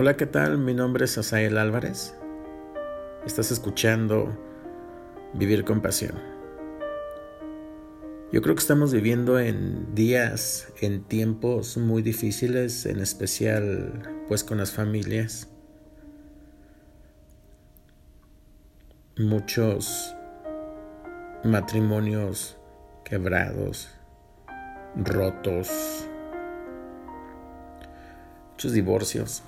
Hola, ¿qué tal? Mi nombre es Asael Álvarez. Estás escuchando Vivir con Pasión. Yo creo que estamos viviendo en días, en tiempos muy difíciles, en especial pues con las familias. Muchos matrimonios quebrados, rotos, muchos divorcios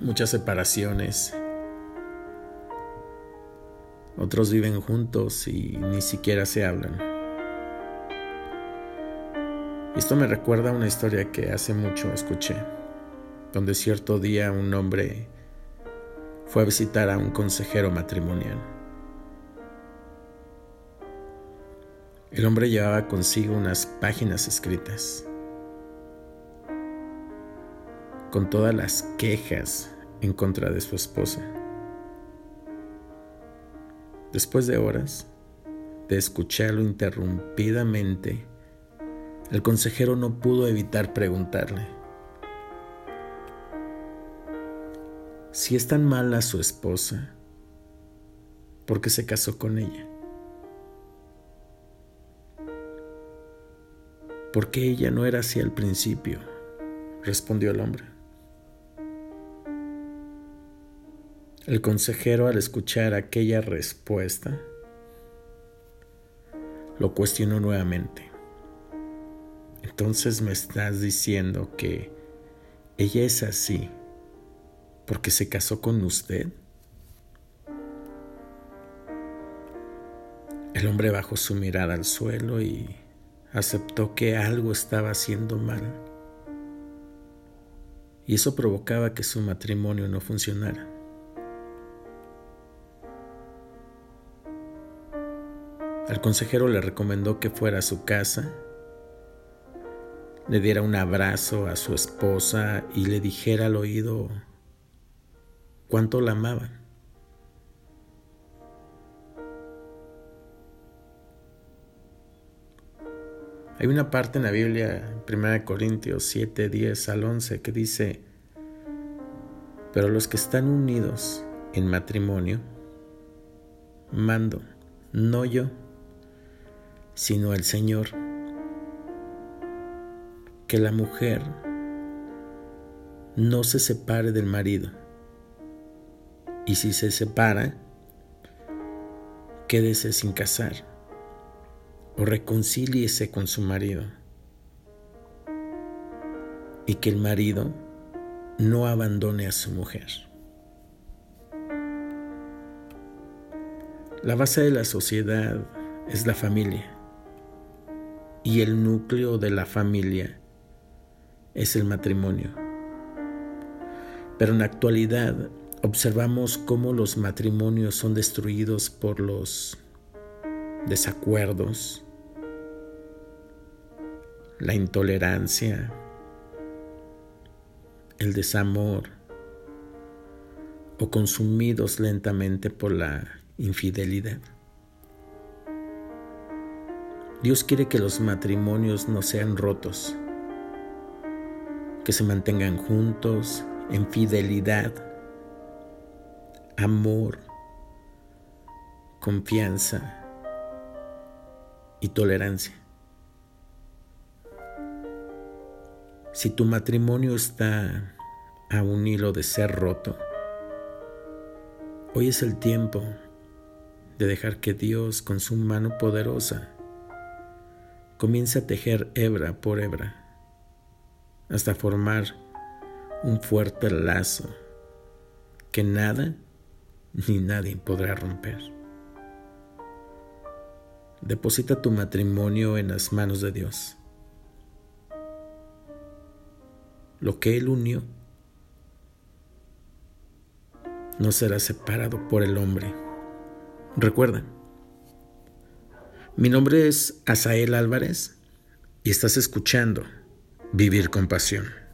muchas separaciones. Otros viven juntos y ni siquiera se hablan. Esto me recuerda a una historia que hace mucho escuché, donde cierto día un hombre fue a visitar a un consejero matrimonial. El hombre llevaba consigo unas páginas escritas con todas las quejas en contra de su esposa. Después de horas de escucharlo interrumpidamente, el consejero no pudo evitar preguntarle, si es tan mala su esposa, ¿por qué se casó con ella? Porque ella no era así al principio, respondió el hombre. El consejero al escuchar aquella respuesta lo cuestionó nuevamente. Entonces me estás diciendo que ella es así porque se casó con usted. El hombre bajó su mirada al suelo y aceptó que algo estaba haciendo mal. Y eso provocaba que su matrimonio no funcionara. Al consejero le recomendó que fuera a su casa, le diera un abrazo a su esposa y le dijera al oído cuánto la amaba. Hay una parte en la Biblia, 1 Corintios 7, 10 al 11, que dice, pero los que están unidos en matrimonio, mando, no yo, sino el Señor. Que la mujer no se separe del marido. Y si se separa, quédese sin casar o reconcíliese con su marido. Y que el marido no abandone a su mujer. La base de la sociedad es la familia y el núcleo de la familia es el matrimonio. Pero en la actualidad observamos cómo los matrimonios son destruidos por los desacuerdos, la intolerancia, el desamor o consumidos lentamente por la infidelidad. Dios quiere que los matrimonios no sean rotos, que se mantengan juntos en fidelidad, amor, confianza y tolerancia. Si tu matrimonio está a un hilo de ser roto, hoy es el tiempo de dejar que Dios con su mano poderosa comienza a tejer hebra por hebra hasta formar un fuerte lazo que nada ni nadie podrá romper. Deposita tu matrimonio en las manos de Dios. Lo que Él unió no será separado por el hombre. Recuerda, mi nombre es Asael Álvarez y estás escuchando Vivir con Pasión.